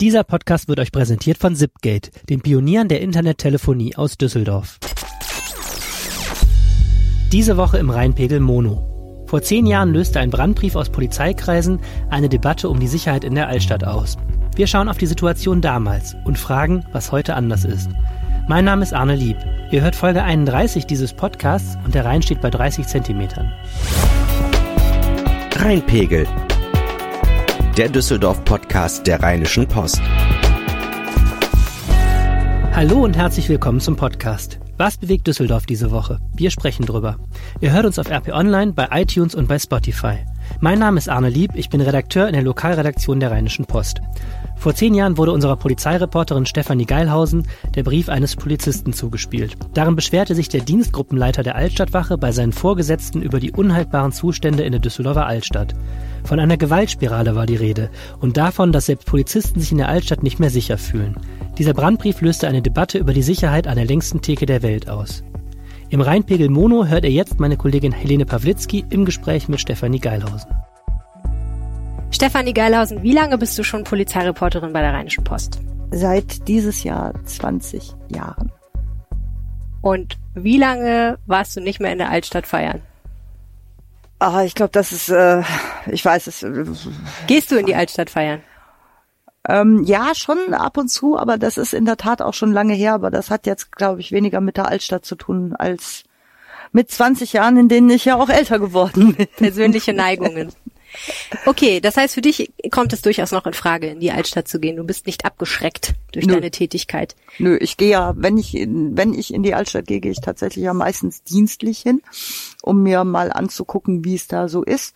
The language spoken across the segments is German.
Dieser Podcast wird euch präsentiert von Zipgate, den Pionieren der Internettelefonie aus Düsseldorf. Diese Woche im Rheinpegel Mono. Vor zehn Jahren löste ein Brandbrief aus Polizeikreisen eine Debatte um die Sicherheit in der Altstadt aus. Wir schauen auf die Situation damals und fragen, was heute anders ist. Mein Name ist Arne Lieb. Ihr hört Folge 31 dieses Podcasts und der Rhein steht bei 30 Zentimetern. Rheinpegel, der Düsseldorf-Podcast der Rheinischen Post. Hallo und herzlich willkommen zum Podcast. Was bewegt Düsseldorf diese Woche? Wir sprechen drüber. Ihr hört uns auf RP Online, bei iTunes und bei Spotify. Mein Name ist Arne Lieb, ich bin Redakteur in der Lokalredaktion der Rheinischen Post. Vor zehn Jahren wurde unserer Polizeireporterin Stefanie Geilhausen der Brief eines Polizisten zugespielt. Darin beschwerte sich der Dienstgruppenleiter der Altstadtwache bei seinen Vorgesetzten über die unhaltbaren Zustände in der Düsseldorfer Altstadt. Von einer Gewaltspirale war die Rede und davon, dass selbst Polizisten sich in der Altstadt nicht mehr sicher fühlen. Dieser Brandbrief löste eine Debatte über die Sicherheit an der längsten Theke der Welt aus. Im Rheinpegel Mono hört ihr jetzt meine Kollegin Helene Pawlitzki im Gespräch mit Stefanie Geilhausen. Stefanie Geilhausen, wie lange bist du schon Polizeireporterin bei der Rheinischen Post? Seit dieses Jahr 20 Jahren. Und wie lange warst du nicht mehr in der Altstadt feiern? Ah, ich glaube, das ist, äh, ich weiß es. Äh, Gehst du in die Altstadt feiern? Ähm, ja, schon ab und zu, aber das ist in der Tat auch schon lange her. Aber das hat jetzt, glaube ich, weniger mit der Altstadt zu tun als mit 20 Jahren, in denen ich ja auch älter geworden bin. Persönliche Neigungen. Okay, das heißt, für dich kommt es durchaus noch in Frage, in die Altstadt zu gehen. Du bist nicht abgeschreckt durch Nö. deine Tätigkeit. Nö, ich gehe ja, wenn ich in, wenn ich in die Altstadt gehe, gehe ich tatsächlich ja meistens dienstlich hin, um mir mal anzugucken, wie es da so ist.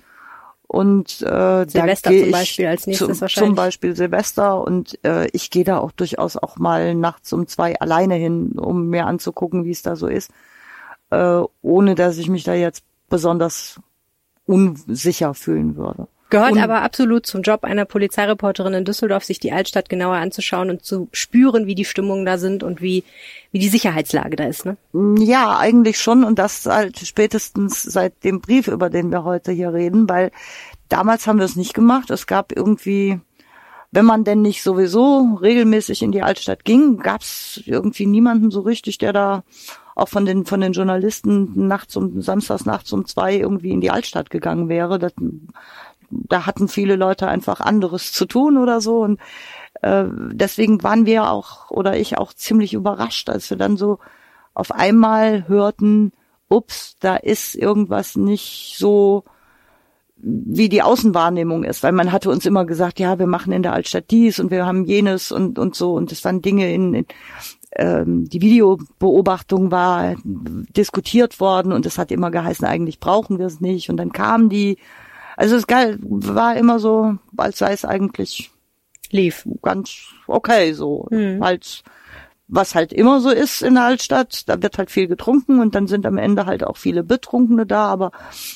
Und äh, Silvester da gehe zum Beispiel als nächstes zum, wahrscheinlich. Zum Beispiel Silvester und äh, ich gehe da auch durchaus auch mal nachts um zwei alleine hin, um mir anzugucken, wie es da so ist, äh, ohne dass ich mich da jetzt besonders unsicher fühlen würde. Gehört aber absolut zum Job einer Polizeireporterin in Düsseldorf, sich die Altstadt genauer anzuschauen und zu spüren, wie die Stimmungen da sind und wie, wie die Sicherheitslage da ist, ne? Ja, eigentlich schon und das halt spätestens seit dem Brief, über den wir heute hier reden, weil damals haben wir es nicht gemacht. Es gab irgendwie, wenn man denn nicht sowieso regelmäßig in die Altstadt ging, gab es irgendwie niemanden so richtig, der da auch von den von den Journalisten nachts um samstags nachts um zwei irgendwie in die Altstadt gegangen wäre. Das, da hatten viele Leute einfach anderes zu tun oder so. Und äh, deswegen waren wir auch oder ich auch ziemlich überrascht, als wir dann so auf einmal hörten, ups, da ist irgendwas nicht so wie die Außenwahrnehmung ist, weil man hatte uns immer gesagt, ja, wir machen in der Altstadt dies und wir haben jenes und und so. Und es waren Dinge in, in ähm, die Videobeobachtung war diskutiert worden und es hat immer geheißen, eigentlich brauchen wir es nicht und dann kamen die, also es war immer so, als sei es eigentlich Lief. ganz okay so. Mhm. Halt, was halt immer so ist in der Altstadt, da wird halt viel getrunken und dann sind am Ende halt auch viele Betrunkene da, aber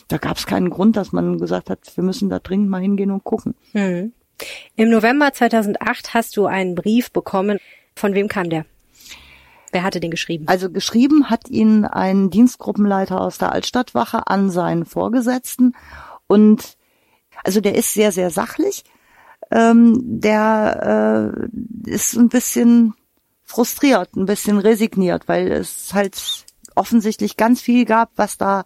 da gab es keinen Grund, dass man gesagt hat, wir müssen da dringend mal hingehen und gucken. Mhm. Im November 2008 hast du einen Brief bekommen. Von wem kam der? Wer hatte den geschrieben? Also geschrieben hat ihn ein Dienstgruppenleiter aus der Altstadtwache an seinen Vorgesetzten und also der ist sehr, sehr sachlich. Ähm, der äh, ist ein bisschen frustriert, ein bisschen resigniert, weil es halt offensichtlich ganz viel gab, was da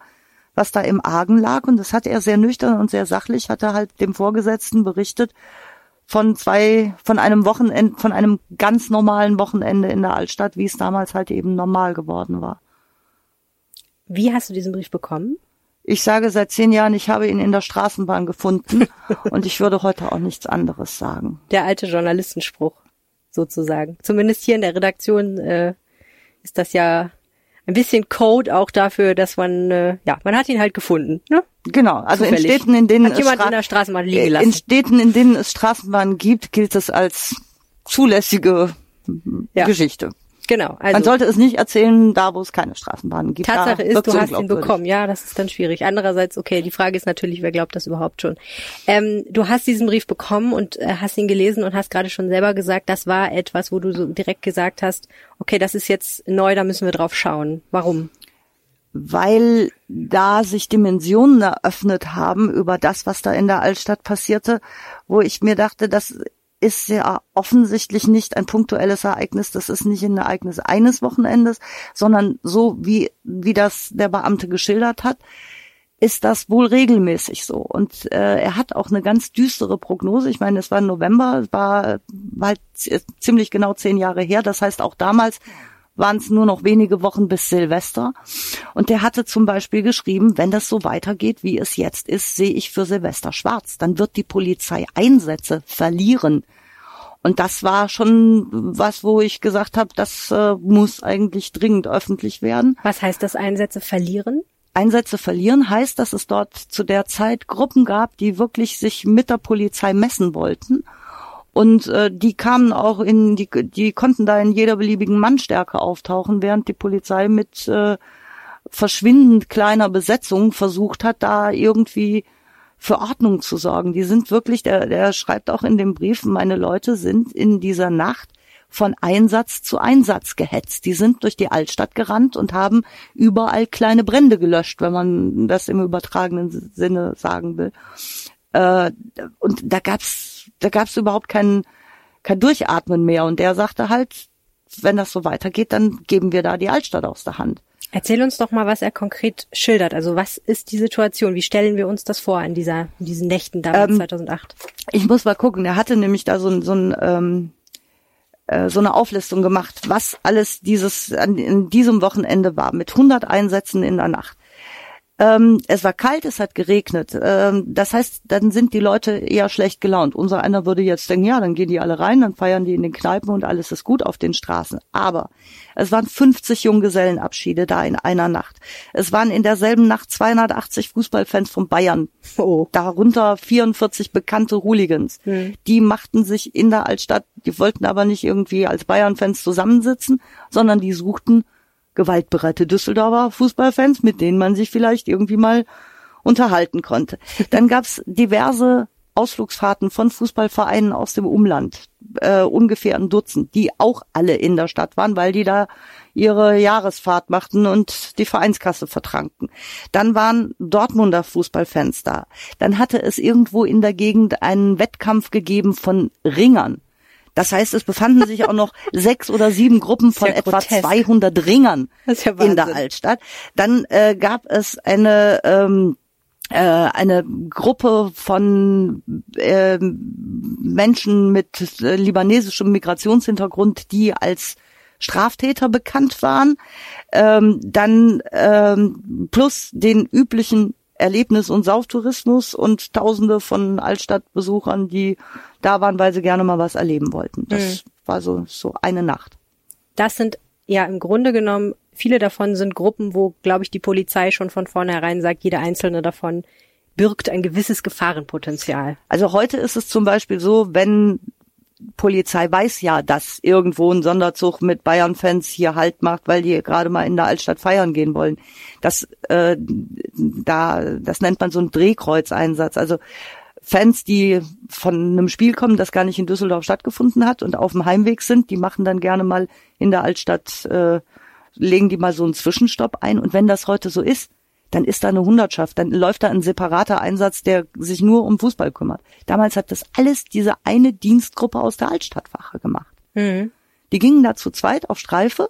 was da im Argen lag und das hat er sehr nüchtern und sehr sachlich hat er halt dem Vorgesetzten berichtet von zwei von einem Wochenende von einem ganz normalen Wochenende in der Altstadt, wie es damals halt eben normal geworden war. Wie hast du diesen Brief bekommen? Ich sage seit zehn Jahren, ich habe ihn in der Straßenbahn gefunden und ich würde heute auch nichts anderes sagen. Der alte Journalistenspruch, sozusagen. Zumindest hier in der Redaktion äh, ist das ja ein bisschen Code auch dafür, dass man, äh, ja, man hat ihn halt gefunden. Ne? Genau, also in Zufällig. Städten, in denen Hat es jemand Stra- in der Straßenbahn liegen äh, in gelassen. Städten, in denen es Straßenbahnen gibt, gilt es als zulässige Ja. Geschichte. Genau. Also Man sollte es nicht erzählen, da wo es keine Straßenbahnen gibt. Tatsache ist, du hast ihn bekommen. Ja, das ist dann schwierig. Andererseits, okay, die Frage ist natürlich, wer glaubt das überhaupt schon? Ähm, du hast diesen Brief bekommen und äh, hast ihn gelesen und hast gerade schon selber gesagt, das war etwas, wo du so direkt gesagt hast, okay, das ist jetzt neu, da müssen wir drauf schauen. Warum? weil da sich Dimensionen eröffnet haben über das, was da in der Altstadt passierte, wo ich mir dachte, das ist ja offensichtlich nicht ein punktuelles Ereignis. Das ist nicht ein Ereignis eines Wochenendes, sondern so wie, wie das der Beamte geschildert hat, ist das wohl regelmäßig so. Und äh, er hat auch eine ganz düstere Prognose. Ich meine, es war November, war, war ziemlich genau zehn Jahre her. Das heißt, auch damals waren es nur noch wenige Wochen bis Silvester. Und der hatte zum Beispiel geschrieben, wenn das so weitergeht, wie es jetzt ist, sehe ich für Silvester schwarz. Dann wird die Polizei Einsätze verlieren. Und das war schon was, wo ich gesagt habe, das äh, muss eigentlich dringend öffentlich werden. Was heißt das Einsätze verlieren? Einsätze verlieren heißt, dass es dort zu der Zeit Gruppen gab, die wirklich sich mit der Polizei messen wollten. Und äh, die kamen auch in, die, die konnten da in jeder beliebigen Mannstärke auftauchen, während die Polizei mit äh, verschwindend kleiner Besetzung versucht hat, da irgendwie für Ordnung zu sorgen. Die sind wirklich, der, der schreibt auch in dem Brief, meine Leute sind in dieser Nacht von Einsatz zu Einsatz gehetzt. Die sind durch die Altstadt gerannt und haben überall kleine Brände gelöscht, wenn man das im übertragenen Sinne sagen will. Äh, und da gab's, da gab's überhaupt kein, kein Durchatmen mehr. Und der sagte halt, wenn das so weitergeht, dann geben wir da die Altstadt aus der Hand. Erzähl uns doch mal, was er konkret schildert. Also was ist die Situation? Wie stellen wir uns das vor in dieser, in diesen Nächten damals ähm, 2008? Ich muss mal gucken. Er hatte nämlich da so, so ein ähm, äh, so eine Auflistung gemacht, was alles dieses an, in diesem Wochenende war, mit 100 Einsätzen in der Nacht. Ähm, es war kalt, es hat geregnet. Ähm, das heißt, dann sind die Leute eher schlecht gelaunt. Unser einer würde jetzt denken, ja, dann gehen die alle rein, dann feiern die in den Kneipen und alles ist gut auf den Straßen. Aber es waren 50 Junggesellenabschiede da in einer Nacht. Es waren in derselben Nacht 280 Fußballfans von Bayern. Oh. Darunter 44 bekannte Hooligans. Hm. Die machten sich in der Altstadt, die wollten aber nicht irgendwie als Bayern-Fans zusammensitzen, sondern die suchten gewaltbereite Düsseldorfer Fußballfans, mit denen man sich vielleicht irgendwie mal unterhalten konnte. Dann gab's diverse Ausflugsfahrten von Fußballvereinen aus dem Umland, äh, ungefähr ein Dutzend, die auch alle in der Stadt waren, weil die da ihre Jahresfahrt machten und die Vereinskasse vertranken. Dann waren Dortmunder Fußballfans da. Dann hatte es irgendwo in der Gegend einen Wettkampf gegeben von Ringern. Das heißt, es befanden sich auch noch sechs oder sieben Gruppen von ja etwa grotesk. 200 Ringern ja in der Altstadt. Dann äh, gab es eine ähm, äh, eine Gruppe von äh, Menschen mit äh, libanesischem Migrationshintergrund, die als Straftäter bekannt waren, ähm, dann ähm, plus den üblichen Erlebnis- und Sauftourismus und Tausende von Altstadtbesuchern, die da waren, weil sie gerne mal was erleben wollten. Das mhm. war so, so eine Nacht. Das sind ja im Grunde genommen, viele davon sind Gruppen, wo, glaube ich, die Polizei schon von vornherein sagt, jede einzelne davon birgt ein gewisses Gefahrenpotenzial. Also heute ist es zum Beispiel so, wenn Polizei weiß ja, dass irgendwo ein Sonderzug mit Bayern-Fans hier Halt macht, weil die gerade mal in der Altstadt feiern gehen wollen. Das, äh, da, das nennt man so einen Drehkreuzeinsatz. Also Fans, die von einem Spiel kommen, das gar nicht in Düsseldorf stattgefunden hat und auf dem Heimweg sind, die machen dann gerne mal in der Altstadt, äh, legen die mal so einen Zwischenstopp ein. Und wenn das heute so ist, dann ist da eine Hundertschaft, dann läuft da ein separater Einsatz, der sich nur um Fußball kümmert. Damals hat das alles diese eine Dienstgruppe aus der Altstadtwache gemacht. Mhm. Die gingen da zu zweit auf Streife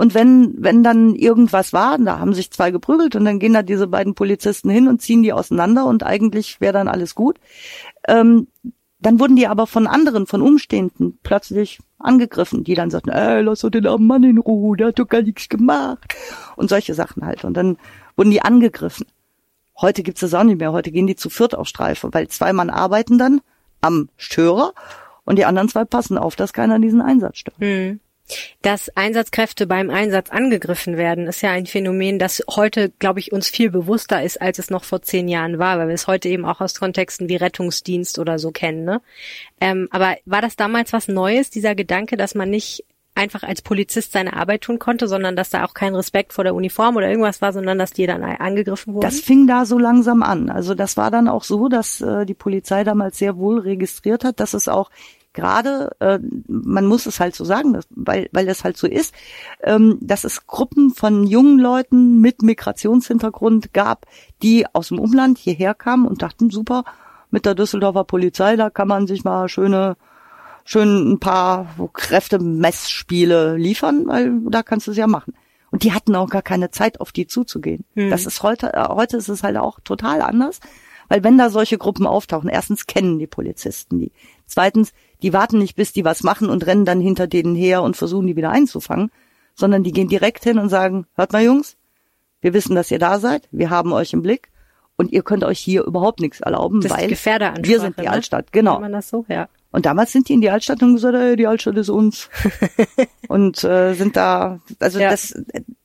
und wenn, wenn dann irgendwas war, da haben sich zwei geprügelt und dann gehen da diese beiden Polizisten hin und ziehen die auseinander und eigentlich wäre dann alles gut. Ähm, dann wurden die aber von anderen, von Umstehenden plötzlich angegriffen, die dann sagten, ey, lass doch den armen Mann in Ruhe, der hat doch gar nichts gemacht. Und solche Sachen halt. Und dann wurden die angegriffen. Heute gibt's das auch nicht mehr. Heute gehen die zu viert auf Streife, weil zwei Mann arbeiten dann am Störer und die anderen zwei passen auf, dass keiner diesen Einsatz stört. Hm. Dass Einsatzkräfte beim Einsatz angegriffen werden, ist ja ein Phänomen, das heute, glaube ich, uns viel bewusster ist, als es noch vor zehn Jahren war, weil wir es heute eben auch aus Kontexten wie Rettungsdienst oder so kennen. Ne? Ähm, aber war das damals was Neues, dieser Gedanke, dass man nicht einfach als Polizist seine Arbeit tun konnte, sondern dass da auch kein Respekt vor der Uniform oder irgendwas war, sondern dass die dann angegriffen wurden? Das fing da so langsam an. Also das war dann auch so, dass äh, die Polizei damals sehr wohl registriert hat, dass es auch gerade, äh, man muss es halt so sagen, dass, weil, weil es halt so ist, ähm, dass es Gruppen von jungen Leuten mit Migrationshintergrund gab, die aus dem Umland hierher kamen und dachten, super, mit der Düsseldorfer Polizei, da kann man sich mal schöne schön ein paar Kräftemessspiele liefern, weil da kannst du es ja machen. Und die hatten auch gar keine Zeit, auf die zuzugehen. Hm. Das ist heute, äh, heute ist es halt auch total anders, weil wenn da solche Gruppen auftauchen, erstens kennen die Polizisten die. Zweitens, die warten nicht, bis die was machen und rennen dann hinter denen her und versuchen, die wieder einzufangen, sondern die gehen direkt hin und sagen, hört mal Jungs, wir wissen, dass ihr da seid, wir haben euch im Blick und ihr könnt euch hier überhaupt nichts erlauben, Das weil wir sind die ne? Altstadt, genau. Nennt man das so? Ja. Und damals sind die in die Altstadt und gesagt, ey, die Altstadt ist uns. und äh, sind da, also Ja. das,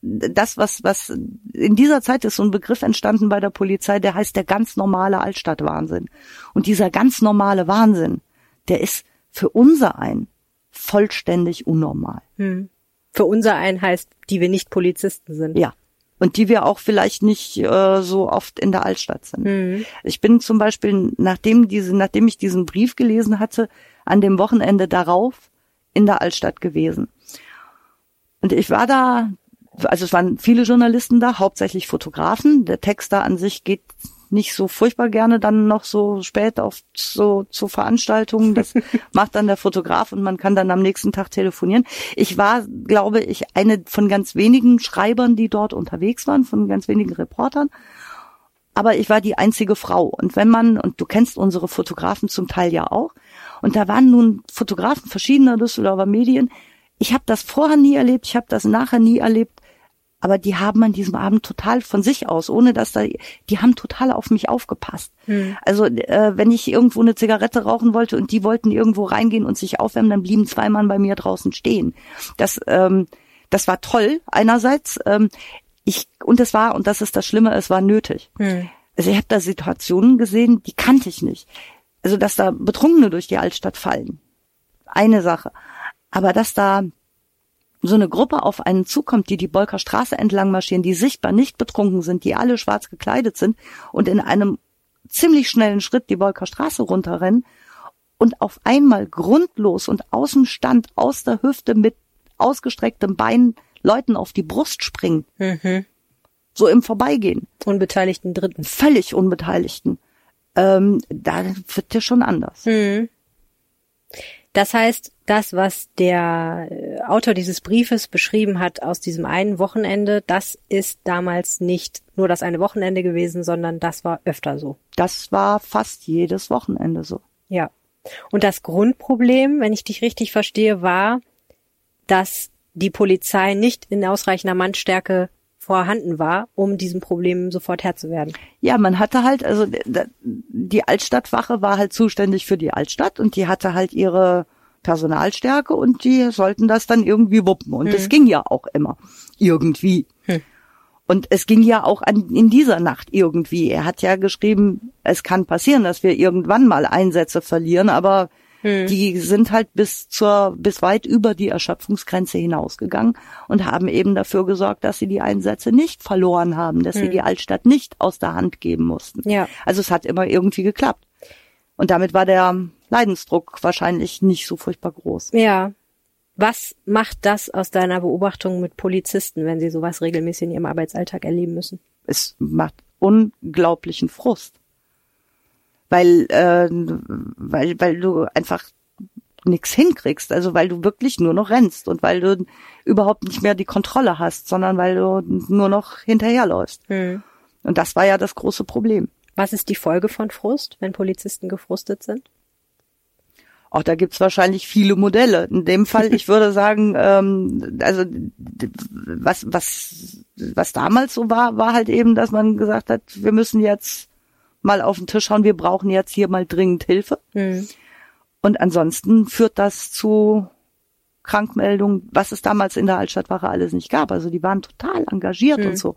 das was, was in dieser Zeit ist so ein Begriff entstanden bei der Polizei, der heißt der ganz normale Altstadtwahnsinn. Und dieser ganz normale Wahnsinn, der ist für unser ein vollständig unnormal. Hm. Für unser einen heißt, die wir nicht Polizisten sind. Ja. Und die wir auch vielleicht nicht äh, so oft in der Altstadt sind. Hm. Ich bin zum Beispiel, nachdem diese, nachdem ich diesen Brief gelesen hatte, an dem Wochenende darauf in der Altstadt gewesen. Und ich war da, also es waren viele Journalisten da, hauptsächlich Fotografen. Der Text da an sich geht nicht so furchtbar gerne dann noch so spät auf so zu Veranstaltungen. Das macht dann der Fotograf und man kann dann am nächsten Tag telefonieren. Ich war, glaube ich, eine von ganz wenigen Schreibern, die dort unterwegs waren, von ganz wenigen Reportern aber ich war die einzige Frau. Und wenn man, und du kennst unsere Fotografen zum Teil ja auch, und da waren nun Fotografen verschiedener Düsseldorfer Medien. Ich habe das vorher nie erlebt, ich habe das nachher nie erlebt, aber die haben an diesem Abend total von sich aus, ohne dass da, die haben total auf mich aufgepasst. Hm. Also äh, wenn ich irgendwo eine Zigarette rauchen wollte und die wollten irgendwo reingehen und sich aufwärmen, dann blieben zwei Mann bei mir draußen stehen. Das, ähm, das war toll einerseits. Ähm, ich und es war und das ist das Schlimme, es war nötig. Hm. Also ich habe da Situationen gesehen, die kannte ich nicht. Also dass da Betrunkene durch die Altstadt fallen, eine Sache. Aber dass da so eine Gruppe auf einen zukommt, die die Bolker Straße entlang marschieren, die sichtbar nicht betrunken sind, die alle schwarz gekleidet sind und in einem ziemlich schnellen Schritt die Bolker Straße runterrennen und auf einmal grundlos und aus dem Stand, aus der Hüfte mit ausgestrecktem Bein Leuten auf die Brust springen, Mhm. so im Vorbeigehen Unbeteiligten Dritten. völlig Unbeteiligten, ähm, da wird dir schon anders. Hm. Das heißt, das, was der äh, Autor dieses Briefes beschrieben hat aus diesem einen Wochenende, das ist damals nicht nur das eine Wochenende gewesen, sondern das war öfter so. Das war fast jedes Wochenende so. Ja. Und das Grundproblem, wenn ich dich richtig verstehe, war, dass die Polizei nicht in ausreichender Mannstärke vorhanden war, um diesem Problem sofort Herr zu werden. Ja, man hatte halt, also die Altstadtwache war halt zuständig für die Altstadt und die hatte halt ihre Personalstärke und die sollten das dann irgendwie wuppen. Und es ging ja auch immer irgendwie. Hm. Und es ging ja auch an, in dieser Nacht irgendwie. Er hat ja geschrieben, es kann passieren, dass wir irgendwann mal Einsätze verlieren, aber die sind halt bis zur, bis weit über die Erschöpfungsgrenze hinausgegangen und haben eben dafür gesorgt, dass sie die Einsätze nicht verloren haben, dass sie die Altstadt nicht aus der Hand geben mussten. Ja. Also es hat immer irgendwie geklappt. Und damit war der Leidensdruck wahrscheinlich nicht so furchtbar groß. Ja. Was macht das aus deiner Beobachtung mit Polizisten, wenn sie sowas regelmäßig in ihrem Arbeitsalltag erleben müssen? Es macht unglaublichen Frust. Weil, äh, weil, weil du einfach nichts hinkriegst, also weil du wirklich nur noch rennst und weil du überhaupt nicht mehr die Kontrolle hast, sondern weil du nur noch hinterherläufst. Hm. Und das war ja das große Problem. Was ist die Folge von Frust, wenn Polizisten gefrustet sind? Auch da gibt's wahrscheinlich viele Modelle. In dem Fall, ich würde sagen, ähm, also was, was, was damals so war, war halt eben, dass man gesagt hat, wir müssen jetzt mal auf den Tisch schauen, wir brauchen jetzt hier mal dringend Hilfe. Hm. Und ansonsten führt das zu Krankmeldungen, was es damals in der Altstadtwache alles nicht gab. Also die waren total engagiert Mhm. und so.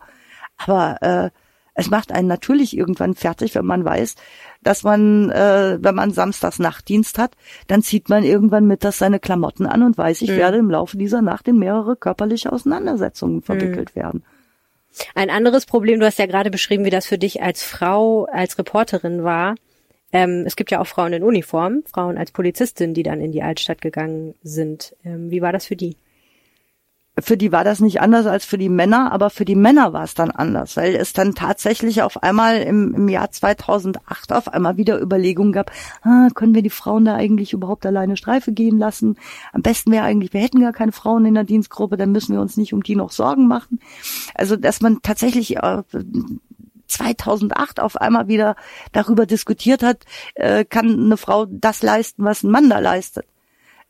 Aber äh, es macht einen natürlich irgendwann fertig, wenn man weiß, dass man, äh, wenn man samstags Nachtdienst hat, dann zieht man irgendwann mittags seine Klamotten an und weiß, ich Mhm. werde im Laufe dieser Nacht in mehrere körperliche Auseinandersetzungen verwickelt werden. Ein anderes Problem, du hast ja gerade beschrieben, wie das für dich als Frau, als Reporterin war. Ähm, es gibt ja auch Frauen in Uniform, Frauen als Polizistin, die dann in die Altstadt gegangen sind. Ähm, wie war das für die? Für die war das nicht anders als für die Männer, aber für die Männer war es dann anders, weil es dann tatsächlich auf einmal im, im Jahr 2008 auf einmal wieder Überlegungen gab, ah, können wir die Frauen da eigentlich überhaupt alleine Streife gehen lassen? Am besten wäre eigentlich, wir hätten gar keine Frauen in der Dienstgruppe, dann müssen wir uns nicht um die noch Sorgen machen. Also, dass man tatsächlich äh, 2008 auf einmal wieder darüber diskutiert hat, äh, kann eine Frau das leisten, was ein Mann da leistet.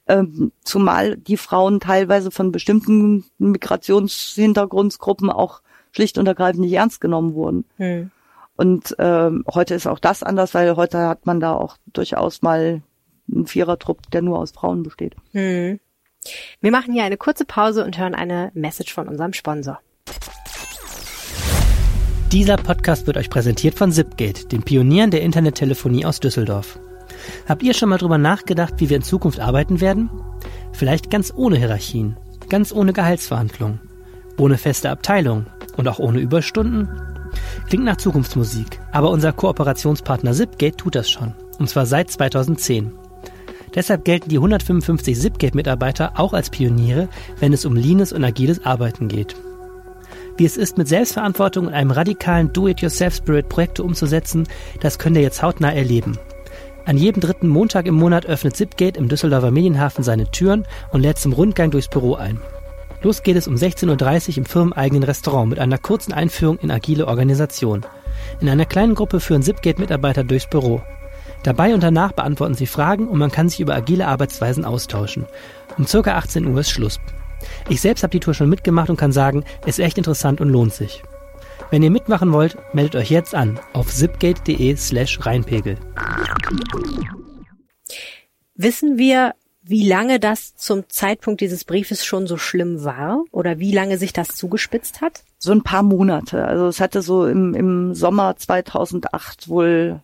Ähm, zumal die Frauen teilweise von bestimmten Migrationshintergrundsgruppen auch schlicht und ergreifend nicht ernst genommen wurden. Hm. Und ähm, heute ist auch das anders, weil heute hat man da auch durchaus mal einen Vierertrupp, der nur aus Frauen besteht. Hm. Wir machen hier eine kurze Pause und hören eine Message von unserem Sponsor. Dieser Podcast wird euch präsentiert von Zipgate, den Pionieren der Internettelefonie aus Düsseldorf. Habt ihr schon mal drüber nachgedacht, wie wir in Zukunft arbeiten werden? Vielleicht ganz ohne Hierarchien, ganz ohne Gehaltsverhandlungen, ohne feste Abteilung und auch ohne Überstunden? Klingt nach Zukunftsmusik, aber unser Kooperationspartner Zipgate tut das schon, und zwar seit 2010. Deshalb gelten die 155 Zipgate-Mitarbeiter auch als Pioniere, wenn es um leanes und agiles Arbeiten geht. Wie es ist, mit Selbstverantwortung und einem radikalen Do-it-yourself-Spirit Projekte umzusetzen, das könnt ihr jetzt hautnah erleben. An jedem dritten Montag im Monat öffnet Zipgate im Düsseldorfer Medienhafen seine Türen und lädt zum Rundgang durchs Büro ein. Los geht es um 16.30 Uhr im firmeneigenen Restaurant mit einer kurzen Einführung in agile Organisation. In einer kleinen Gruppe führen Zipgate-Mitarbeiter durchs Büro. Dabei und danach beantworten sie Fragen und man kann sich über agile Arbeitsweisen austauschen. Um ca. 18 Uhr ist Schluss. Ich selbst habe die Tour schon mitgemacht und kann sagen, es ist echt interessant und lohnt sich. Wenn ihr mitmachen wollt, meldet euch jetzt an auf zipgate.de slash reinpegel. Wissen wir, wie lange das zum Zeitpunkt dieses Briefes schon so schlimm war oder wie lange sich das zugespitzt hat? So ein paar Monate. Also es hatte so im, im Sommer 2008 wohl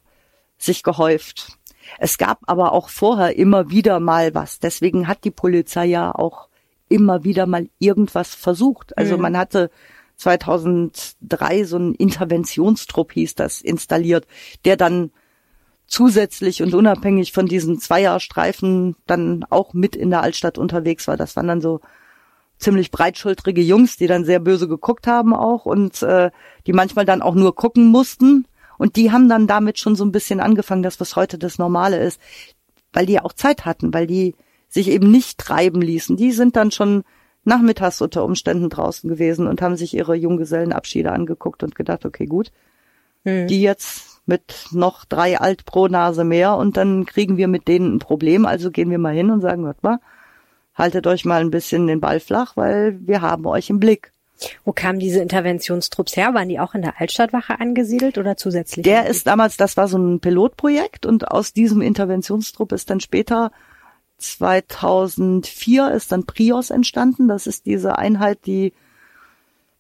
sich gehäuft. Es gab aber auch vorher immer wieder mal was. Deswegen hat die Polizei ja auch immer wieder mal irgendwas versucht. Also mhm. man hatte 2003 so ein Interventionstrupp hieß das installiert, der dann zusätzlich und unabhängig von diesen Zweierstreifen dann auch mit in der Altstadt unterwegs war. Das waren dann so ziemlich breitschultrige Jungs, die dann sehr böse geguckt haben auch und äh, die manchmal dann auch nur gucken mussten. Und die haben dann damit schon so ein bisschen angefangen, das was heute das Normale ist, weil die auch Zeit hatten, weil die sich eben nicht treiben ließen. Die sind dann schon nachmittags unter Umständen draußen gewesen und haben sich ihre Junggesellenabschiede angeguckt und gedacht, okay, gut, hm. die jetzt mit noch drei Alt pro Nase mehr und dann kriegen wir mit denen ein Problem. Also gehen wir mal hin und sagen, hört mal, haltet euch mal ein bisschen den Ball flach, weil wir haben euch im Blick. Wo kamen diese Interventionstrupps her? Waren die auch in der Altstadtwache angesiedelt oder zusätzlich? Der ist damals, das war so ein Pilotprojekt und aus diesem Interventionstrupp ist dann später 2004 ist dann Prios entstanden. Das ist diese Einheit, die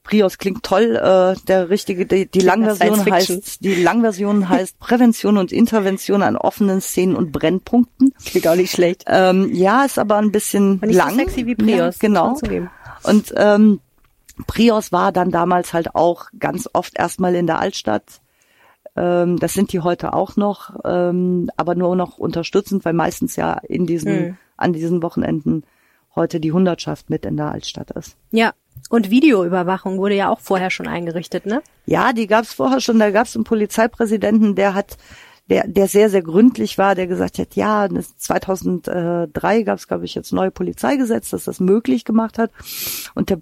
Prios klingt toll. Äh, der richtige, die, die Langversion heißt, die Langversion heißt Prävention und Intervention an offenen Szenen und Brennpunkten. Klingt auch nicht schlecht. Ähm, ja, ist aber ein bisschen nicht lang. So sexy wie Prios. Ja, genau. Und ähm, Prios war dann damals halt auch ganz oft erstmal in der Altstadt ähm, das sind die heute auch noch, ähm, aber nur noch unterstützend, weil meistens ja in diesen, mhm. an diesen Wochenenden heute die Hundertschaft mit in der Altstadt ist. Ja. Und Videoüberwachung wurde ja auch vorher schon eingerichtet, ne? Ja, die gab es vorher schon. Da gab es einen Polizeipräsidenten, der hat, der, der sehr, sehr gründlich war, der gesagt hat, ja, 2003 gab es, glaube ich, jetzt neue Polizeigesetz, das das möglich gemacht hat. Und der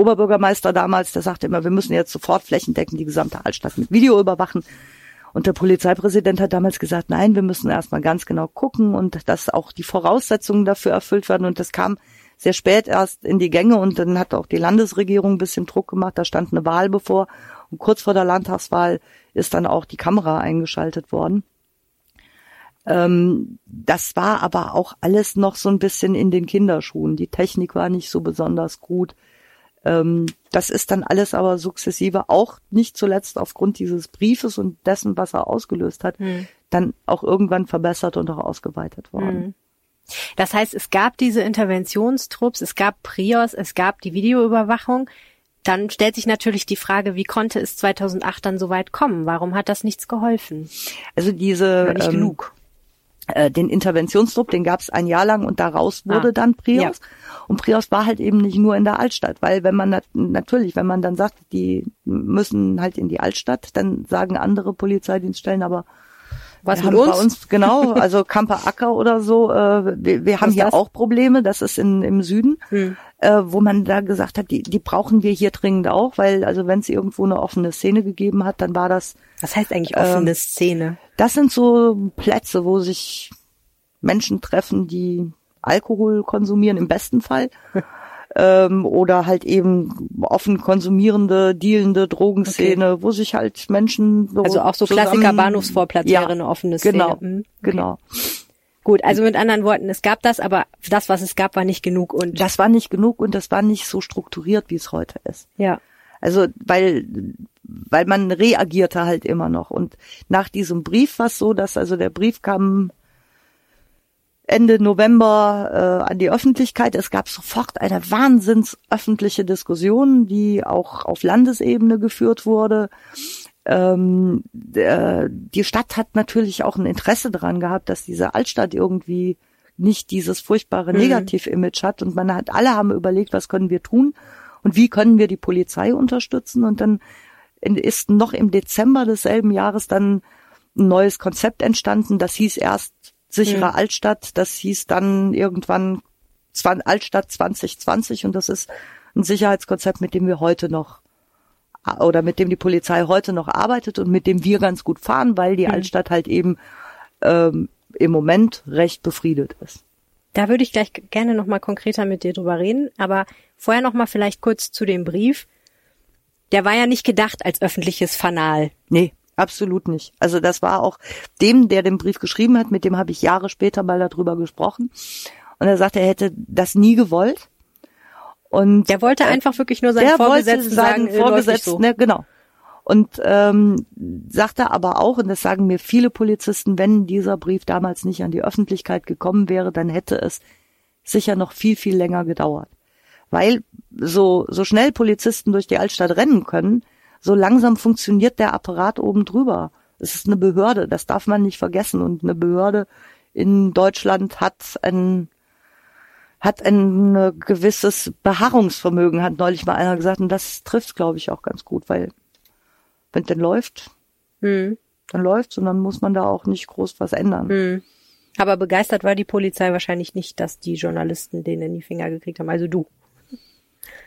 Oberbürgermeister damals, der sagte immer, wir müssen jetzt sofort flächendeckend die gesamte Altstadt mit Video überwachen. Und der Polizeipräsident hat damals gesagt, nein, wir müssen erstmal ganz genau gucken und dass auch die Voraussetzungen dafür erfüllt werden. Und das kam sehr spät erst in die Gänge und dann hat auch die Landesregierung ein bisschen Druck gemacht. Da stand eine Wahl bevor. Und kurz vor der Landtagswahl ist dann auch die Kamera eingeschaltet worden. Ähm, das war aber auch alles noch so ein bisschen in den Kinderschuhen. Die Technik war nicht so besonders gut. Ähm, das ist dann alles aber sukzessive auch nicht zuletzt aufgrund dieses Briefes und dessen, was er ausgelöst hat, hm. dann auch irgendwann verbessert und auch ausgeweitet worden. Hm. Das heißt, es gab diese Interventionstrupps, es gab Prios, es gab die Videoüberwachung. Dann stellt sich natürlich die Frage, wie konnte es 2008 dann so weit kommen? Warum hat das nichts geholfen? Also diese Oder nicht ähm, genug. Äh, den Interventionstrupp, den gab es ein Jahr lang und daraus wurde Ah, dann Prios. ja. Und Prios war halt eben nicht nur in der Altstadt, weil wenn man nat natürlich, wenn man dann sagt, die müssen halt in die Altstadt, dann sagen andere Polizeidienststellen aber Was wir mit uns? Bei uns genau, also Kamper Acker oder so. Äh, wir wir haben hier das? auch Probleme. Das ist in, im Süden, Hm. äh, wo man da gesagt hat, die, die brauchen wir hier dringend auch, weil also wenn es irgendwo eine offene Szene gegeben hat, dann war das. Was heißt eigentlich offene Szene? Das sind so Plätze, wo sich Menschen treffen, die Alkohol konsumieren im besten Fall. ähm, oder halt eben offen konsumierende, dealende Drogenszene, wo sich halt Menschen so Also auch so zusammen- Klassiker Bahnhofsvorplatz ja, wäre eine offene Szene. Genau, Mhm. genau. Gut, also mit anderen Worten, es gab das, aber das, was es gab, war nicht genug und Das war nicht genug und das war nicht so strukturiert, wie es heute ist. ja. Also weil weil man reagierte halt immer noch und nach diesem Brief war es so, dass also der Brief kam Ende November äh, an die Öffentlichkeit. Es gab sofort eine wahnsinns öffentliche Diskussion, die auch auf Landesebene geführt wurde. Ähm, der, die Stadt hat natürlich auch ein Interesse daran gehabt, dass diese Altstadt irgendwie nicht dieses furchtbare Mhm. Negativ-Image hat. Und man hat, alle haben überlegt, was können wir tun und wie können wir die Polizei unterstützen. Und dann ist noch im Dezember desselben Jahres dann ein neues Konzept entstanden. Das hieß erst sichere Mhm. Altstadt, das hieß dann irgendwann Altstadt 2020 und das ist ein Sicherheitskonzept, mit dem wir heute noch oder mit dem die Polizei heute noch arbeitet und mit dem wir ganz gut fahren, weil die Mhm. Altstadt halt eben ähm, im Moment recht befriedet ist. Da würde ich gleich gerne noch mal konkreter mit dir drüber reden, aber vorher noch mal vielleicht kurz zu dem Brief. Der war ja nicht gedacht als öffentliches Fanal. Nee, absolut nicht. Also das war auch dem, der den Brief geschrieben hat, mit dem habe ich Jahre später mal darüber gesprochen. Und er sagte, er hätte das nie gewollt. Und Der wollte einfach wirklich nur seinen Vorgesetzten sagen, seinen äh, Vorgesetzten, so. ne, genau. Und ähm, sagte aber auch, und das sagen mir viele Polizisten, wenn dieser Brief damals nicht an die Öffentlichkeit gekommen wäre, dann hätte es sicher noch viel, viel länger gedauert. Weil so, so schnell Polizisten durch die Altstadt rennen können, so langsam funktioniert der Apparat oben drüber. Es ist eine Behörde, das darf man nicht vergessen. Und eine Behörde in Deutschland hat ein hat ein äh, gewisses Beharrungsvermögen, hat neulich mal einer gesagt, und das trifft, glaube ich, auch ganz gut, weil wenn denn läuft, Hm, dann läuft's und dann muss man da auch nicht groß was ändern. hm. Aber begeistert war die Polizei wahrscheinlich nicht, dass die Journalisten den in die Finger gekriegt haben. Also du.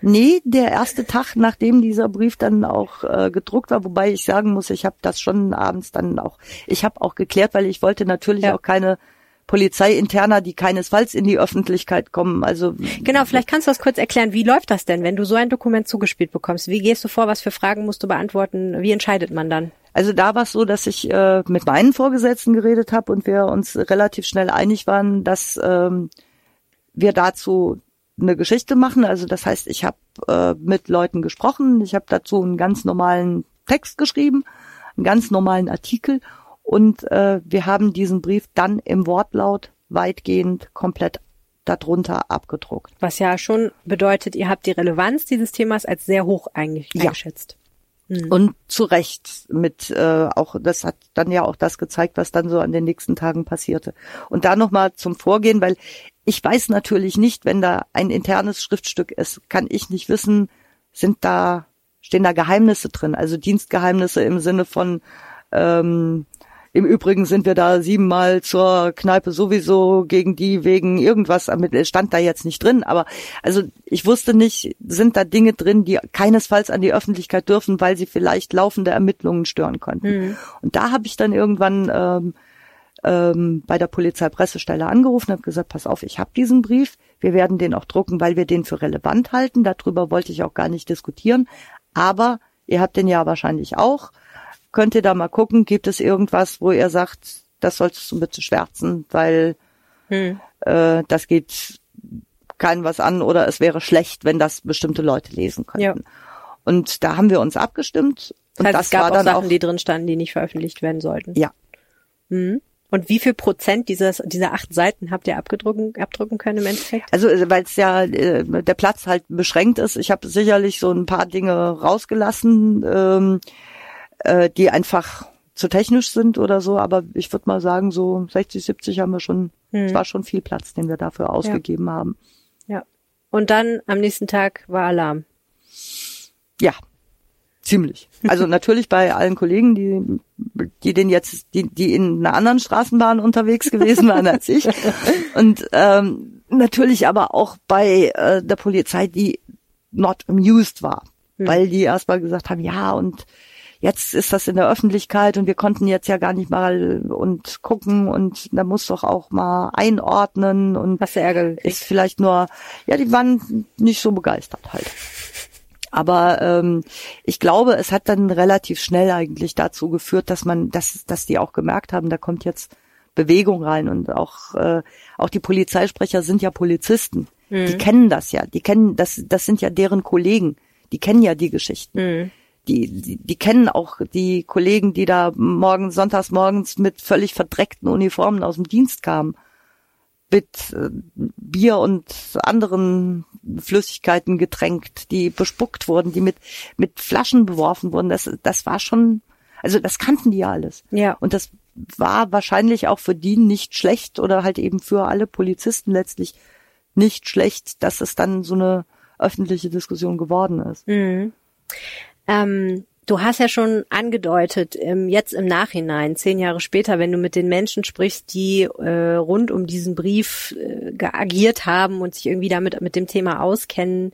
Nee, der erste Tag, nachdem dieser Brief dann auch äh, gedruckt war, wobei ich sagen muss, ich habe das schon abends dann auch, ich habe auch geklärt, weil ich wollte natürlich Ja. auch keine Polizeiinterner, die keinesfalls in die Öffentlichkeit kommen. Also Genau, vielleicht kannst du das kurz erklären. Wie läuft das denn, wenn du so ein Dokument zugespielt bekommst? Wie gehst du vor? Was für Fragen musst du beantworten? Wie entscheidet man dann? Also da war es so, dass ich äh, mit meinen Vorgesetzten geredet habe und wir uns relativ schnell einig waren, dass ähm, wir dazu eine Geschichte machen. Also das heißt, ich habe äh, mit Leuten gesprochen, ich habe dazu einen ganz normalen Text geschrieben, einen ganz normalen Artikel und äh, wir haben diesen Brief dann im Wortlaut weitgehend komplett darunter abgedruckt. Was ja schon bedeutet, ihr habt die Relevanz dieses Themas als sehr hoch einge Ja. eingeschätzt. Und zu Recht mit äh, auch, das hat dann ja auch das gezeigt, was dann so an den nächsten Tagen passierte. Und da nochmal zum Vorgehen, weil ich weiß natürlich nicht, wenn da ein internes Schriftstück ist, kann ich nicht wissen, sind da, stehen da Geheimnisse drin, also Dienstgeheimnisse im Sinne von ähm, im Übrigen sind wir da siebenmal zur Kneipe sowieso gegen die wegen irgendwas ermittelt. Stand da jetzt nicht drin, aber also ich wusste nicht, sind da Dinge drin, die keinesfalls an die Öffentlichkeit dürfen, weil sie vielleicht laufende Ermittlungen stören könnten. Und da habe ich dann irgendwann ähm, ähm, bei der Polizeipressestelle angerufen und habe gesagt, pass auf, ich habe diesen Brief, wir werden den auch drucken, weil wir den für relevant halten. Darüber wollte ich auch gar nicht diskutieren. Aber ihr habt den ja wahrscheinlich auch. Könnt ihr da mal gucken, gibt es irgendwas, wo ihr sagt, das solltest du bitte schwärzen, weil Hm. äh, das geht keinem was an oder es wäre schlecht, wenn das bestimmte Leute lesen könnten. Ja. Und da haben wir uns abgestimmt. Und Das heißt, das es gab war auch dann Sachen, auch, die drin standen, die nicht veröffentlicht werden sollten. ja, Mhm. Und wie viel Prozent dieses, dieser acht Seiten habt ihr abgedrucken, abdrucken können im Endeffekt? Also weil es ja äh, der Platz halt beschränkt ist. Ich habe sicherlich so ein paar Dinge rausgelassen, ähm, äh, die einfach zu technisch sind oder so, aber ich würde mal sagen, so 60, 70 haben wir schon, es Hm. war schon viel Platz, den wir dafür ausgegeben haben. Ja. Und dann am nächsten Tag war Alarm. Ja, ziemlich. Also natürlich bei allen Kollegen, die, die den jetzt, die, die in einer anderen Straßenbahn unterwegs gewesen waren als ich. Und ähm, natürlich aber auch bei äh, der Polizei, die not amused war. Weil die erstmal gesagt haben, ja, und jetzt ist das in der Öffentlichkeit und wir konnten jetzt ja gar nicht mal und gucken und da muss doch auch mal einordnen und du Ärger ist vielleicht nur, ja, die waren nicht so begeistert halt. Aber ähm, ich glaube, es hat dann relativ schnell eigentlich dazu geführt, dass man, dass, dass die auch gemerkt haben, da kommt jetzt Bewegung rein und auch äh, auch die Polizeisprecher sind ja Polizisten. Die kennen das ja, die kennen das, das sind ja deren Kollegen, die kennen ja die Geschichten. Mhm. Die, die, die kennen auch die Kollegen, die da morgen, sonntags morgens mit völlig verdreckten Uniformen aus dem Dienst kamen mit äh, Bier und anderen Flüssigkeiten getränkt, die bespuckt wurden, die mit, mit Flaschen beworfen wurden. Das, das war schon, also das kannten die ja alles. Ja. Und das war wahrscheinlich auch für die nicht schlecht oder halt eben für alle Polizisten letztlich nicht schlecht, dass es dann so eine öffentliche Diskussion geworden ist. Mhm. Ähm, du hast ja schon angedeutet, ähm, jetzt im Nachhinein, zehn Jahre später, wenn du mit den Menschen sprichst, die äh, rund um diesen Brief äh, geagiert haben und sich irgendwie damit mit dem Thema auskennen,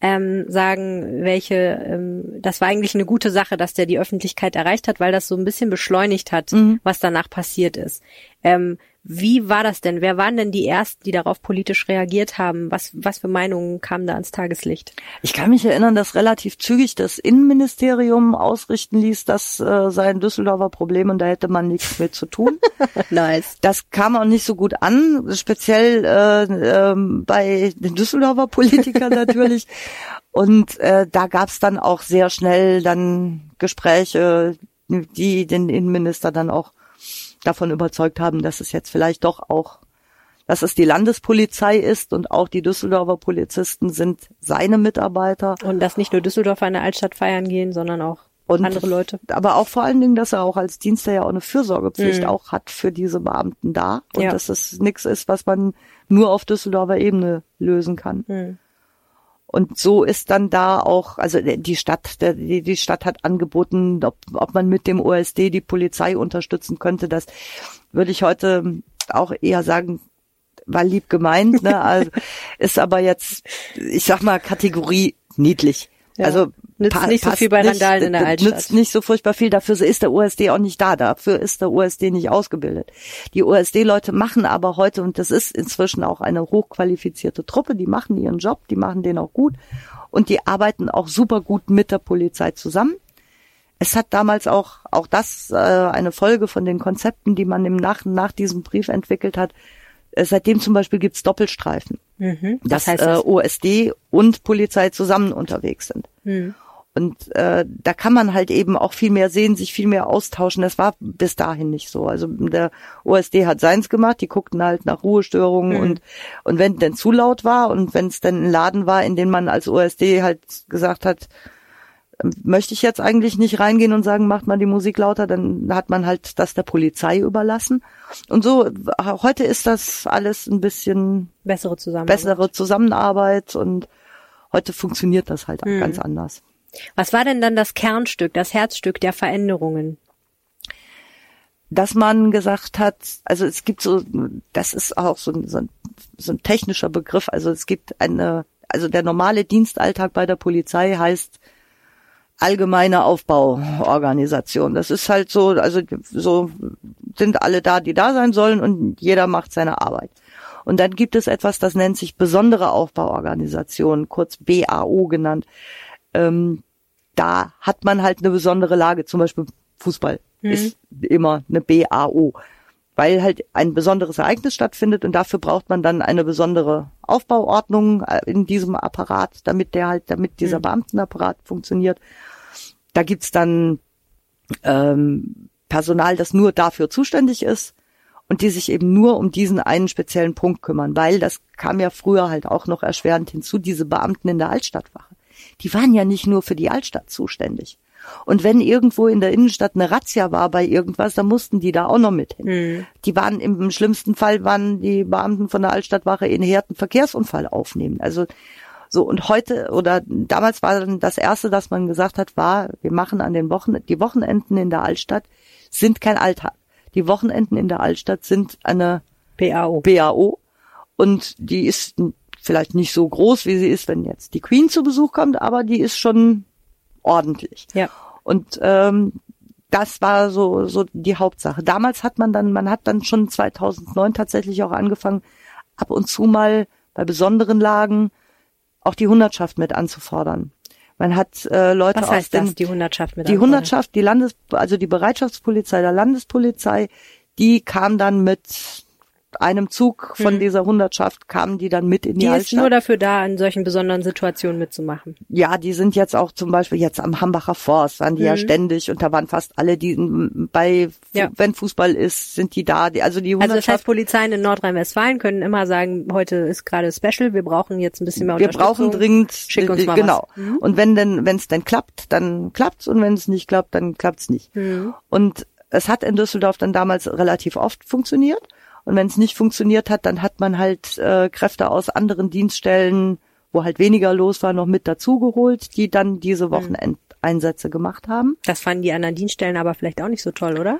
ähm, sagen, welche, ähm, das war eigentlich eine gute Sache, dass der die Öffentlichkeit erreicht hat, weil das so ein bisschen beschleunigt hat, was danach passiert ist. Ähm, wie war das denn? Wer waren denn die ersten, die darauf politisch reagiert haben? Was, was für Meinungen kamen da ans Tageslicht? Ich kann mich erinnern, dass relativ zügig das Innenministerium ausrichten ließ, das äh, sei ein Düsseldorfer Problem und da hätte man nichts mit zu tun. nice. Das kam auch nicht so gut an, speziell äh, ähm, bei den Düsseldorfer Politikern natürlich. Und äh, da gab's dann auch sehr schnell dann Gespräche, die den Innenminister dann auch davon überzeugt haben, dass es jetzt vielleicht doch auch, dass es die Landespolizei ist und auch die Düsseldorfer Polizisten sind seine Mitarbeiter. Und dass nicht nur Düsseldorfer in der Altstadt feiern gehen, sondern auch Und andere Leute. Aber auch vor allen Dingen, dass er auch als Dienster ja auch eine Fürsorgepflicht auch hat für diese Beamten da. Und Mhm. Ja. dass es nichts ist, was man nur auf Düsseldorfer Ebene lösen kann. Mhm. Und so ist dann da auch, also die Stadt, der, die, die Stadt hat angeboten, ob, ob man mit dem OSD die Polizei unterstützen könnte. Das würde ich heute auch eher sagen, war lieb gemeint, ne? Also ist aber jetzt, ich sag mal, Kategorie niedlich. Ja. Also Nützt nicht so viel bei nicht, Randalen in der Altstadt. Nützt nicht so furchtbar viel. Dafür ist der OSD auch nicht da. Dafür ist der OSD nicht ausgebildet. Die OSD-Leute machen aber heute, und das ist inzwischen auch eine hochqualifizierte Truppe, die machen ihren Job, die machen den auch gut und die arbeiten auch super gut mit der Polizei zusammen. Es hat damals auch, auch das äh, eine Folge von den Konzepten, die man im nach, nach diesem Brief entwickelt hat. Äh, seitdem zum Beispiel gibt's Doppelstreifen Mhm. dass heißt äh? OSD und Polizei zusammen unterwegs sind. Mhm. Und äh, da kann man halt eben auch viel mehr sehen, sich viel mehr austauschen. Das war bis dahin nicht so. Also der OSD hat seins gemacht, die guckten halt nach Ruhestörungen Mhm. und und wenn denn zu laut war und wenn es dann ein Laden war, in den man als OSD halt gesagt hat, möchte ich jetzt eigentlich nicht reingehen und sagen, macht mal die Musik lauter, dann hat man halt das der Polizei überlassen. Und so, heute ist das alles ein bisschen Bessere Zusammenarbeit. bessere Zusammenarbeit und heute funktioniert das halt Mhm. ganz anders. Was war denn dann das Kernstück, das Herzstück der Veränderungen? Dass man gesagt hat, also es gibt so, das ist auch so, ein- so, ein, so ein technischer Begriff, also es gibt eine, also der normale Dienstalltag bei der Polizei heißt allgemeine Aufbauorganisation. Das ist halt so, also so sind alle da, die da sein sollen und jeder macht seine Arbeit. Und dann gibt es etwas, das nennt sich besondere Aufbauorganisation, kurz BAO genannt. Ähm, da hat man halt eine besondere Lage, zum Beispiel Fußball ist immer eine BAO, weil halt ein besonderes Ereignis stattfindet und dafür braucht man dann eine besondere Aufbauordnung äh, in diesem Apparat, damit der halt, damit dieser Beamtenapparat funktioniert. Da gibt's dann ähm, Personal, das nur dafür zuständig ist und die sich eben nur um diesen einen speziellen Punkt kümmern, weil das kam ja früher halt auch noch erschwerend hinzu, diese Beamten in der Altstadtwache. Die waren ja nicht nur für die Altstadt zuständig. Und wenn irgendwo in der Innenstadt eine Razzia war bei irgendwas, dann mussten die da auch noch mit hin. Mhm. Die waren im, im schlimmsten Fall waren die Beamten von der Altstadtwache in härten Verkehrsunfall aufnehmen. Also so und heute oder damals war dann das erste, das man gesagt hat, war, wir machen an den Wochen die Wochenenden in der Altstadt sind kein Alltag. Die Wochenenden in der Altstadt sind eine BAO. BAO und die ist vielleicht nicht so groß, wie sie ist, wenn jetzt die Queen zu Besuch kommt, aber die ist schon ordentlich. Ja. Und ähm, das war so so die Hauptsache. Damals hat man dann, man hat dann schon 2009 tatsächlich auch angefangen, ab und zu mal bei besonderen Lagen auch die Hundertschaft mit anzufordern. Man hat äh, Leute Was aus heißt den das, die Hundertschaft mit die? Hundertschaft, die Landes, also die Bereitschaftspolizei der Landespolizei, die kam dann mit einem Zug von Mhm. dieser Hundertschaft, kamen die dann mit in die, Die ist Altstadt. nur dafür da, in solchen besonderen Situationen mitzumachen. ja, die sind jetzt auch zum Beispiel jetzt am Hambacher Forst, waren die ja Mhm. ständig und da waren fast alle, die bei, Ja. wenn Fußball ist, sind die da. Die, also die Also das heißt, Hundertschaft, Polizeien in Nordrhein-Westfalen können immer sagen, heute ist gerade Special, wir brauchen jetzt ein bisschen mehr wir Unterstützung. brauchen dringend, Schick uns mal genau. was. Mhm. Und wenn denn, wenn es denn klappt, dann klappt's und wenn es nicht klappt, dann klappt's nicht. Mhm. Und es hat in Düsseldorf dann damals relativ oft funktioniert. Und wenn es nicht funktioniert hat, dann hat man halt äh, Kräfte aus anderen Dienststellen, wo halt weniger los war, noch mit dazugeholt, die dann diese Wochenendeinsätze gemacht haben. Das fanden die anderen Dienststellen aber vielleicht auch nicht so toll, oder?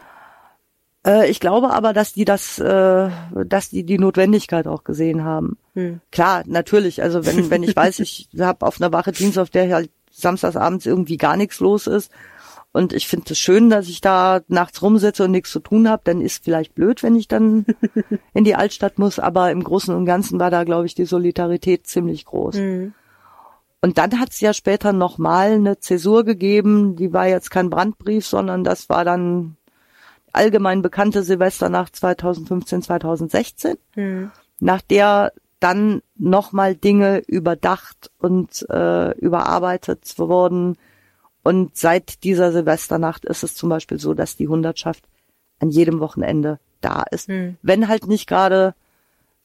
Äh, ich glaube aber, dass die das, äh, dass die die Notwendigkeit auch gesehen haben. Hm. Klar, natürlich. Also wenn wenn ich weiß, ich habe auf einer Wache Dienst, auf der halt samstagsabends irgendwie gar nichts los ist und ich finde es schön, dass ich da nachts rumsitze und nichts zu tun habe, dann ist vielleicht blöd, wenn ich dann in die Altstadt muss. Aber im Großen und Ganzen war da, glaube ich, die Solidarität ziemlich groß. Mhm. Und dann hat es ja später nochmal eine Zäsur gegeben, die war jetzt kein Brandbrief, sondern das war dann allgemein bekannte Silvesternacht 2015, 2016, Mhm. nach der dann nochmal Dinge überdacht und äh, überarbeitet wurden. Und seit dieser Silvesternacht ist es zum Beispiel so, dass die Hundertschaft an jedem Wochenende da ist. Mhm. Wenn halt nicht gerade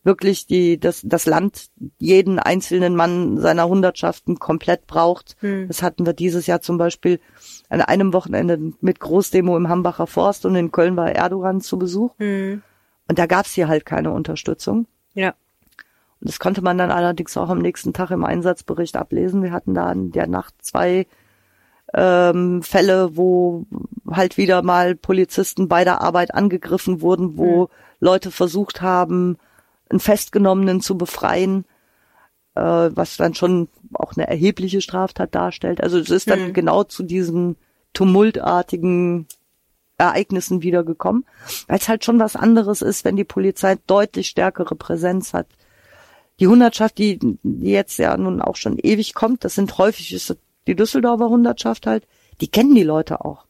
wirklich die, das, das Land jeden einzelnen Mann seiner Hundertschaften komplett braucht. Hm. Das hatten wir dieses Jahr zum Beispiel an einem Wochenende mit Großdemo im Hambacher Forst und in Köln war Erdogan zu Besuch. Mhm. Und da gab's hier halt keine Unterstützung. Ja. Und das konnte man dann allerdings auch am nächsten Tag im Einsatzbericht ablesen. Wir hatten da in der Nacht zwei ähm, Fälle, wo halt wieder mal Polizisten bei der Arbeit angegriffen wurden, wo Leute versucht haben, einen Festgenommenen zu befreien, äh, was dann schon auch eine erhebliche Straftat darstellt. Also es ist dann Mhm. genau zu diesen tumultartigen Ereignissen wieder gekommen, weil es halt schon was anderes ist, wenn die Polizei deutlich stärkere Präsenz hat. Die Hundertschaft, die, die jetzt ja nun auch schon ewig kommt, das sind häufig ist die Düsseldorfer Hundertschaft halt, die kennen die Leute auch.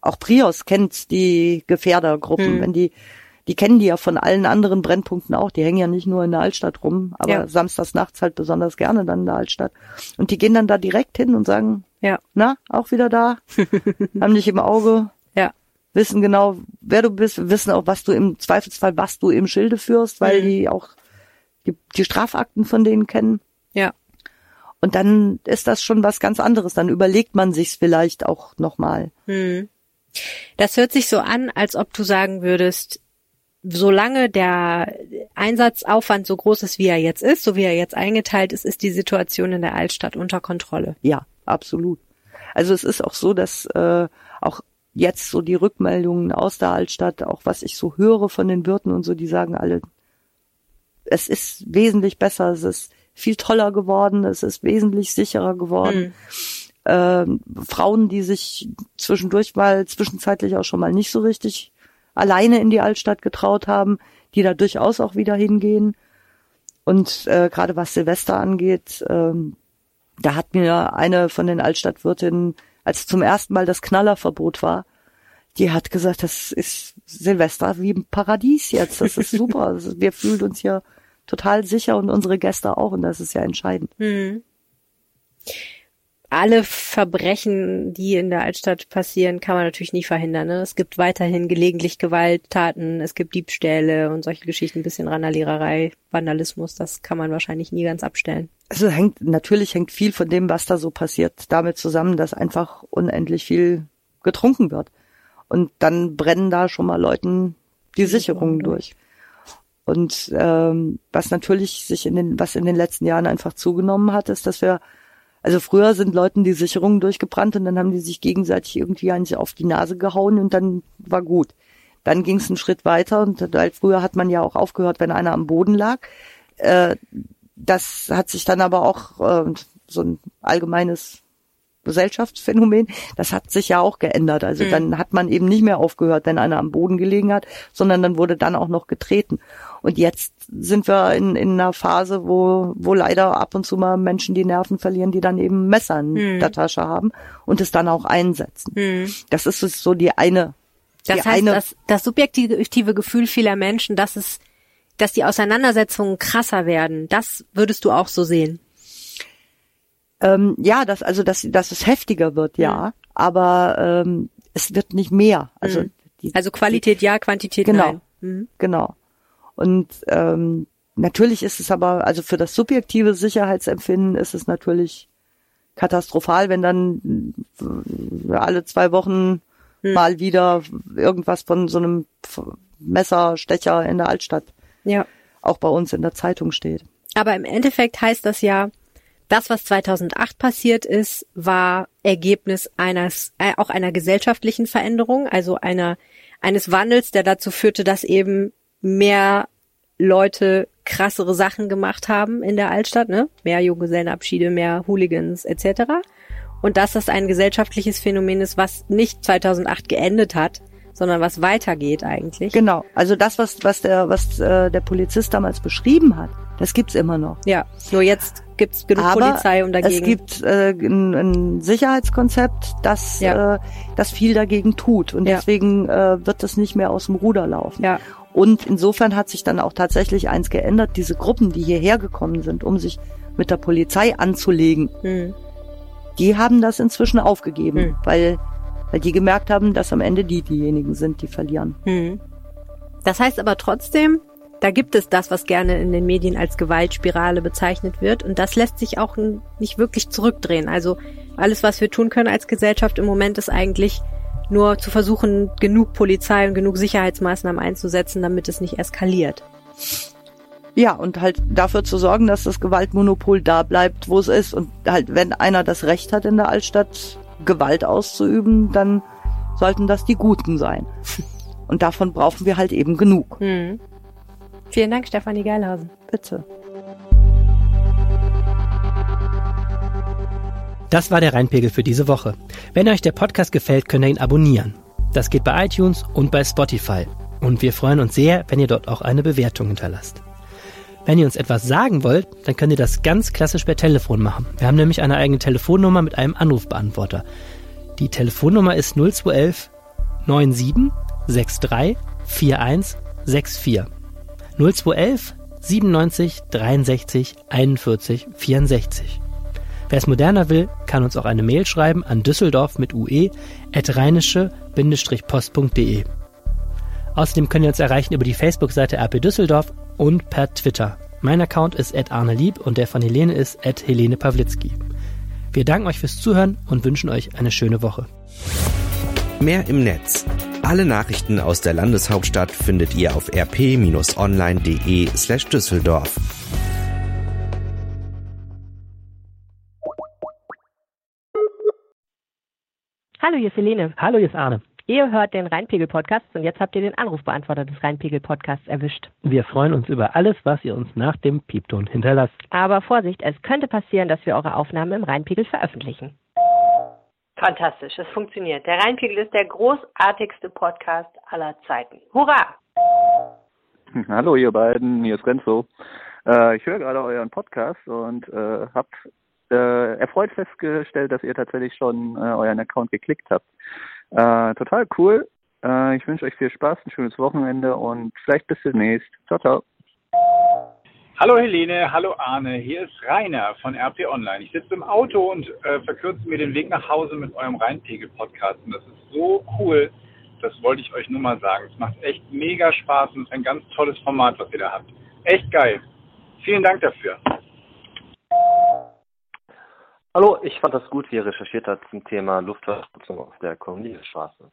Auch Prios kennt die Gefährdergruppen, Hm. wenn die, die kennen die ja von allen anderen Brennpunkten auch. Die hängen ja nicht nur in der Altstadt rum, aber Ja. samstags nachts halt besonders gerne dann in der Altstadt. Und die gehen dann da direkt hin und sagen, Ja. na, auch wieder da, haben dich im Auge, Ja. wissen genau, wer du bist, wissen auch, was du im Zweifelsfall, was du im Schilde führst, weil Mhm. die auch die, die Strafakten von denen kennen. Und dann ist das schon was ganz anderes. Dann überlegt man sich's vielleicht auch nochmal. Hm. Das hört sich so an, als ob du sagen würdest, solange der Einsatzaufwand so groß ist, wie er jetzt ist, so wie er jetzt eingeteilt ist, ist die Situation in der Altstadt unter Kontrolle. Ja, absolut. Also es ist auch so, dass äh, auch jetzt so die Rückmeldungen aus der Altstadt, auch was ich so höre von den Wirten und so, die sagen alle, es ist wesentlich besser, es ist viel toller geworden, es ist wesentlich sicherer geworden. Ähm, Frauen, die sich zwischendurch mal, zwischenzeitlich auch schon mal nicht so richtig alleine in die Altstadt getraut haben, die da durchaus auch wieder hingehen. Und äh, gerade was Silvester angeht, ähm, da hat mir eine von den Altstadtwirtinnen, als zum ersten Mal das Knallerverbot war, die hat gesagt, das ist Silvester wie im Paradies jetzt. Das ist super. Wir fühlen uns hier total sicher und unsere Gäste auch. Und das ist ja entscheidend. Hm. Alle Verbrechen, die in der Altstadt passieren, kann man natürlich nie verhindern. Ne? Es gibt weiterhin gelegentlich Gewalttaten, es gibt Diebstähle und solche Geschichten, ein bisschen Randaliererei, Vandalismus, das kann man wahrscheinlich nie ganz abstellen. also hängt, natürlich hängt viel von dem, was da so passiert, damit zusammen, dass einfach unendlich viel getrunken wird. Und dann brennen da schon mal Leuten die Sicherungen durch. Und ähm, was natürlich sich in den, was in den letzten Jahren einfach zugenommen hat, ist, dass wir, also früher sind Leuten die Sicherungen durchgebrannt und dann haben die sich gegenseitig irgendwie eigentlich auf die Nase gehauen und dann war gut. Dann ging es einen Schritt weiter und halt früher hat man ja auch aufgehört, wenn einer am Boden lag. Äh, das hat sich dann aber auch äh, so ein allgemeines Gesellschaftsphänomen, das hat sich ja auch geändert. Also mhm. dann hat man eben nicht mehr aufgehört, wenn einer am Boden gelegen hat, sondern dann wurde dann auch noch getreten. Und jetzt sind wir in, in einer Phase, wo, wo leider ab und zu mal Menschen die Nerven verlieren, die dann eben Messer in mhm. der Tasche haben und es dann auch einsetzen. Mhm. Das ist so die eine. Das die heißt, eine, das, das subjektive Gefühl vieler Menschen, dass es, dass die Auseinandersetzungen krasser werden, das würdest du auch so sehen. Ähm, ja, dass also dass, dass es heftiger wird, ja, mhm. aber ähm, es wird nicht mehr. Also mhm. die, also Qualität ja, Quantität genau, nein. Mhm. Genau. Und ähm, natürlich ist es aber, also für das subjektive Sicherheitsempfinden ist es natürlich katastrophal, wenn dann äh, alle zwei Wochen hm. mal wieder irgendwas von so einem Messerstecher in der Altstadt ja. auch bei uns in der Zeitung steht. Aber im Endeffekt heißt das ja, das, was 2008 passiert ist, war Ergebnis eines, äh, auch einer gesellschaftlichen Veränderung, also einer, eines Wandels, der dazu führte, dass eben mehr Leute krassere Sachen gemacht haben in der Altstadt, ne? Mehr Junggesellenabschiede, mehr Hooligans etc. Und dass das ein gesellschaftliches Phänomen ist, was nicht 2008 geendet hat, sondern was weitergeht eigentlich. Genau. Also das, was was der was äh, der Polizist damals beschrieben hat, das gibt's immer noch. Ja. Nur jetzt gibt's genug Aber Polizei um dagegen. Es gibt äh, ein, ein Sicherheitskonzept, das Ja. äh, das viel dagegen tut und Ja. deswegen äh, wird das nicht mehr aus dem Ruder laufen. Ja. Und insofern hat sich dann auch tatsächlich eins geändert. Diese Gruppen, die hierher gekommen sind, um sich mit der Polizei anzulegen, Hm. die haben das inzwischen aufgegeben, Hm. weil, weil die gemerkt haben, dass am Ende die diejenigen sind, die verlieren. Hm. Das heißt aber trotzdem, da gibt es das, was gerne in den Medien als Gewaltspirale bezeichnet wird. Und das lässt sich auch nicht wirklich zurückdrehen. Also alles, was wir tun können als Gesellschaft im Moment, ist eigentlich nur zu versuchen, genug Polizei und genug Sicherheitsmaßnahmen einzusetzen, damit es nicht eskaliert. Ja, und halt dafür zu sorgen, dass das Gewaltmonopol da bleibt, wo es ist. Und halt, wenn einer das Recht hat, in der Altstadt Gewalt auszuüben, dann sollten das die Guten sein. Und davon brauchen wir halt eben genug. Hm. Vielen Dank, Stefanie Geilhausen. Bitte. Das war der Rheinpegel für diese Woche. Wenn euch der Podcast gefällt, könnt ihr ihn abonnieren. Das geht bei iTunes und bei Spotify. Und wir freuen uns sehr, wenn ihr dort auch eine Bewertung hinterlasst. Wenn ihr uns etwas sagen wollt, dann könnt ihr das ganz klassisch per Telefon machen. Wir haben nämlich eine eigene Telefonnummer mit einem Anrufbeantworter. Die Telefonnummer ist 0211 97 63 41 64. 0211 97 63 41 64. Wer es moderner will, kann uns auch eine Mail schreiben an düsseldorf mit ue at rheinische-post.de. Außerdem könnt ihr uns erreichen über die Facebook-Seite RP Düsseldorf und per Twitter. Mein Account ist at arnelieb und der von Helene ist Helene Pawlitzki. Wir danken euch fürs Zuhören und wünschen euch eine schöne Woche. Mehr im Netz. Alle Nachrichten aus der Landeshauptstadt findet ihr auf rp-online.de slash Düsseldorf. Hallo, hier ist Helene. Hallo, hier ist Arne. Ihr hört den Rheinpegel-Podcast und jetzt habt ihr den Anrufbeantworter des Rheinpegel-Podcasts erwischt. Wir freuen uns über alles, was ihr uns nach dem Piepton hinterlasst. Aber Vorsicht, es könnte passieren, dass wir eure Aufnahmen im Rheinpegel veröffentlichen. Fantastisch, es funktioniert. Der Rheinpegel ist der großartigste Podcast aller Zeiten. Hurra! Hallo ihr beiden, hier ist Renzo. Äh, ich höre gerade euren Podcast und äh, habe äh, erfreut festgestellt, dass ihr tatsächlich schon äh, euren Account geklickt habt. Äh, total cool. Äh, ich wünsche euch viel Spaß, ein schönes Wochenende und vielleicht bis demnächst. Ciao, ciao. Hallo Helene, hallo Arne, hier ist Rainer von RP Online. Ich sitze im Auto und äh, verkürze mir den Weg nach Hause mit eurem Rheinpegel-Podcast. Und das ist so cool, das wollte ich euch nur mal sagen. Es macht echt mega Spaß und ist ein ganz tolles Format, was ihr da habt. Echt geil. Vielen Dank dafür. Hallo, ich fand das gut, wie ihr recherchiert habt zum Thema Luftverschmutzung auf der Corneliusstraße.